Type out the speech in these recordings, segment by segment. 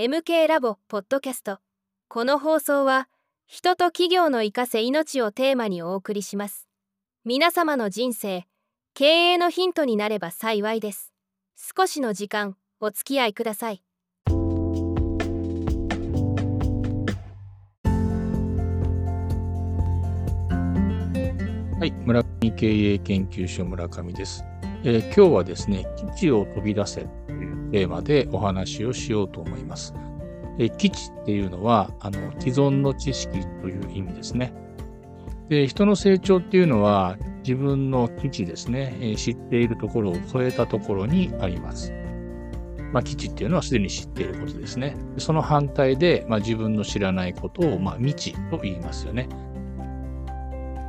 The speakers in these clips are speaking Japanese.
MK ラボポッドキャスト。この放送は人と企業の生かせ命をテーマにお送りします。皆様の人生経営のヒントになれば幸いです。少しの時間お付き合いください。はい、村上経営研究所村上です。えー今日はですね、基地を飛び出せというテーマでお話をしようと思います。えー基地っていうのは、あの、既存の知識という意味ですね。で、人の成長っていうのは、自分の基地ですね、えー知っているところを超えたところにあります。まあ、基地っていうのはすでに知っていることですね。その反対で、まあ、自分の知らないことを、まあ、未知と言いますよね。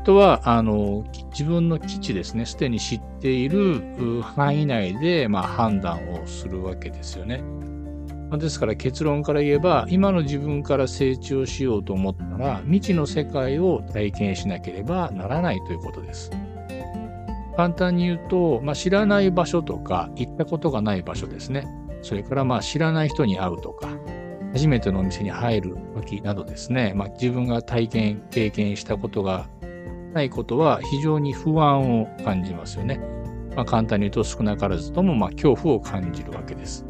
とは、あの、自分の基地ですね、すでに知っている範囲内で、まあ、判断をするわけですよね。ですから結論から言えば、今の自分から成長しようと思ったら、未知の世界を体験しなければならないということです。簡単に言うと、まあ、知らない場所とか、行ったことがない場所ですね。それから、まあ、知らない人に会うとか、初めてのお店に入る時などですね、まあ、自分が体験、経験したことがないことは非常に不安を感じますよね。まあ、簡単に言うと少なからずともまあ恐怖を感じるわけです。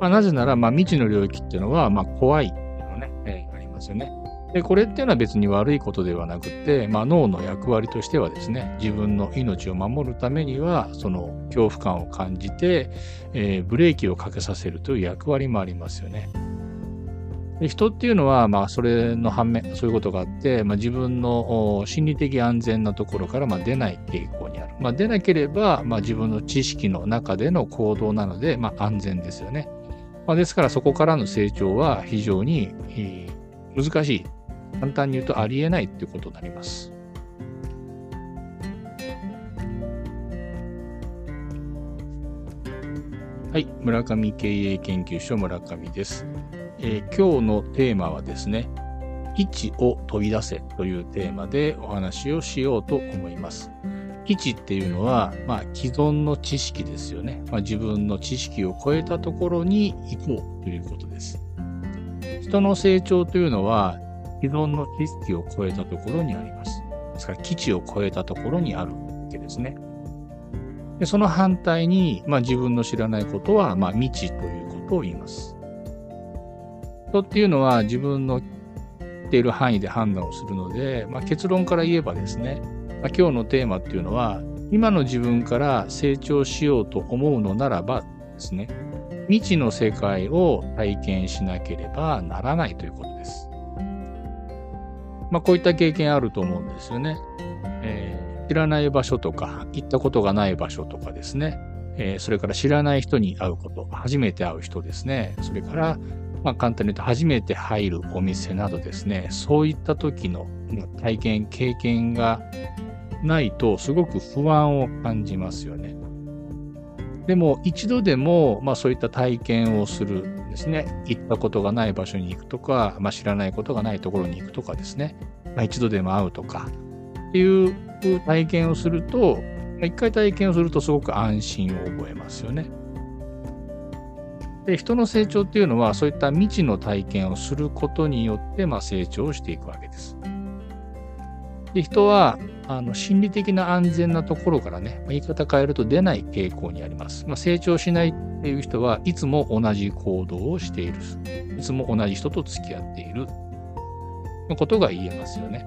まあ、なぜならまあ未知の領域っていうのはまあ怖いっていうのね、えーありますよね。で、これっていうのは別に悪いことではなくて、まあ、脳の役割としてはですね、自分の命を守るためには、その恐怖感を感じて、えーブレーキをかけさせるという役割もありますよね。で人っていうのは、まあ、それの反面、そういうことがあって、まあ、自分の心理的安全なところから、まあ、出ない傾向にある。まあ、出なければ、まあ、自分の知識の中での行動なので、まあ、安全ですよね。まあ、ですから、そこからの成長は非常に難しい。簡単に言うとありえないっていうことになります。はい、村上経営研究所村上です。えー今日のテーマはですね、基地を飛び出せというテーマでお話をしようと思います。基地っていうのは、まあ、既存の知識ですよね。まあ、自分の知識を超えたところに行こうということです。人の成長というのは、既存の知識を超えたところにあります。ですから、基地を超えたところにあるわけですね。でその反対に、まあ、自分の知らないことは、まあ、未知ということを言います。人っていうのは自分の知っている範囲で判断をするので、まあ、結論から言えばですね、まあ、今日のテーマっていうのは、今の自分から成長しようと思うのならばですね、未知の世界を体験しなければならないということです。まあ、こういった経験あると思うんですよね。えー知らない場所とか、行ったことがない場所とかですね、えーそれから知らない人に会うこと、初めて会う人ですね、それから、まあ、簡単に言うと初めて入るお店などですね、そういった時の体験、経験がないとすごく不安を感じますよね。でも一度でも、まあ、そういった体験をするですね、行ったことがない場所に行くとか、まあ、知らないことがないところに行くとかですね、まあ、一度でも会うとかっていう体験をすると、一回体験をするとすごく安心を覚えますよね。で、人の成長っていうのは、そういった未知の体験をすることによって、まあ、成長していくわけです。で、人は、あの、心理的な安全なところからね、ま言い方変えると出ない傾向にあります。まあ、成長しないっていう人はいつも同じ行動をしている。いつも同じ人と付き合っている。ことが言えますよね。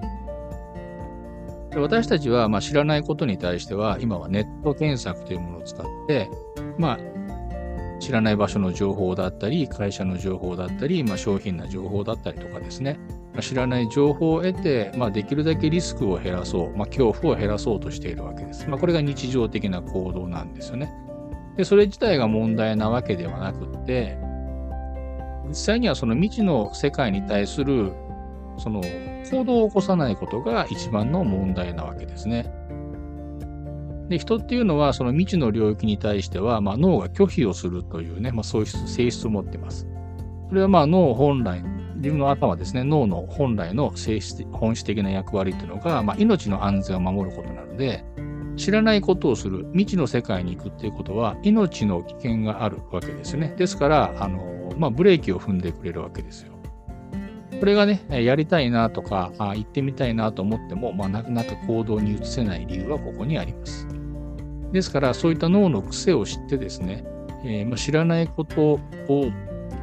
で私たちは、まあ、知らないことに対しては、今はネット検索というものを使って、まあ、知らない場所の情報だったり、会社の情報だったり、まあ、商品の情報だったりとかですね、ま知らない情報を得て、まあ、できるだけリスクを減らそう、まあ、恐怖を減らそうとしているわけです。まあ、これが日常的な行動なんですよね。で、それ自体が問題なわけではなくって、実際にはその未知の世界に対する、その行動を起こさないことが一番の問題なわけですね。で、人っていうのは、その未知の領域に対しては、まあ、脳が拒否をするというね、まあ、そういう性質を持ってます。それはまあ脳本来、自分の頭ですね、脳の本来の性質、本質的な役割というのが、まあ、命の安全を守ることなので、知らないことをする、未知の世界に行くっていうことは、命の危険があるわけですね。ですから、あの、まあ、ブレーキを踏んでくれるわけですよ。これがね、やりたいなとか、あ行ってみたいなと思っても、まあ、なかなか行動に移せない理由はここにあります。ですから、そういった脳の癖を知ってですね、えー、ま、知らないことを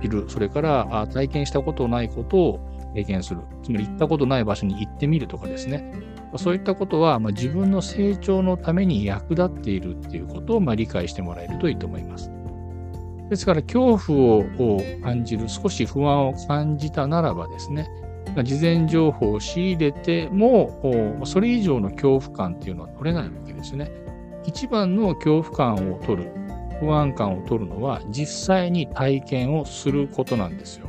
知る、それからあ体験したことないことを経験する、つまり行ったことない場所に行ってみるとかですね、そういったことは、まあ、自分の成長のために役立っているっていうことを、まあ、理解してもらえるといいと思います。ですから、恐怖を感じる、少し不安を感じたならばですね、事前情報を仕入れても、それ以上の恐怖感っていうのは取れないわけですね。一番の恐怖感を取る、不安感を取るのは、実際に体験をすることなんですよ。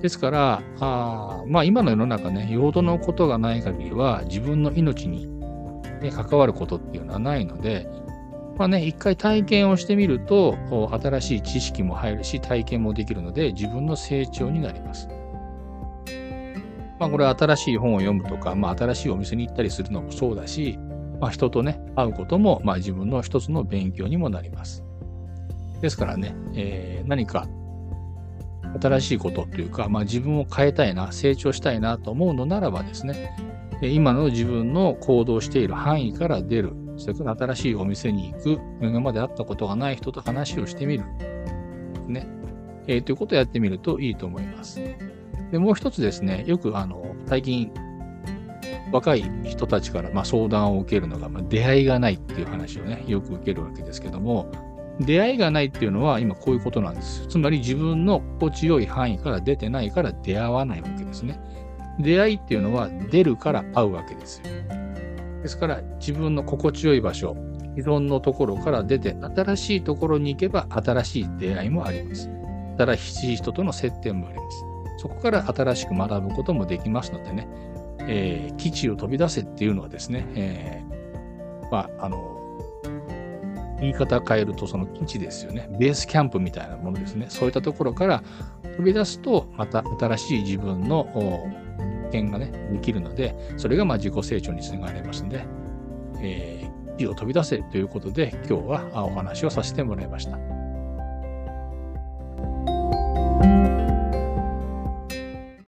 ですから、あまあ今の世の中ね、よほどのことがない限りは自分の命に、ね、関わることっていうのはないので、まあね、一回体験をしてみると、新しい知識も入るし、体験もできるので、自分の成長になります。まあこれは新しい本を読むとか、まあ新しいお店に行ったりするのもそうだし、まあ人とね、会うことも、まあ自分の一つの勉強にもなります。ですからね、えー、何か新しいことというか、まあ、自分を変えたいな、成長したいなと思うのならばですね、今の自分の行動している範囲から出る、それから新しいお店に行く、今まで会ったことがない人と話をしてみる。ね。えー、ということをやってみるといいと思います。で、もう一つですね、よくあの、最近、若い人たちから、まあ、相談を受けるのが、まあ、出会いがないっていう話をね、よく受けるわけですけども、出会いがないっていうのは今こういうことなんです。つまり自分の心地よい範囲から出てないから出会わないわけですね。出会いっていうのは出るから会うわけですよ。ですから自分の心地よい場所、既存のところから出て新しいところに行けば新しい出会いもあります。新しい人との接点もあります。そこから新しく学ぶこともできますのでね、えー、基地を飛び出せっていうのはですね、えー、まあ、あの、言い方変えるとその基地ですよね。ベースキャンプみたいなものですね。そういったところから飛び出すと、また新しい自分の点がね、できるので、それがまあ自己成長につながりますので、えー、基地を飛び出せということで、今日はお話をさせてもらいました。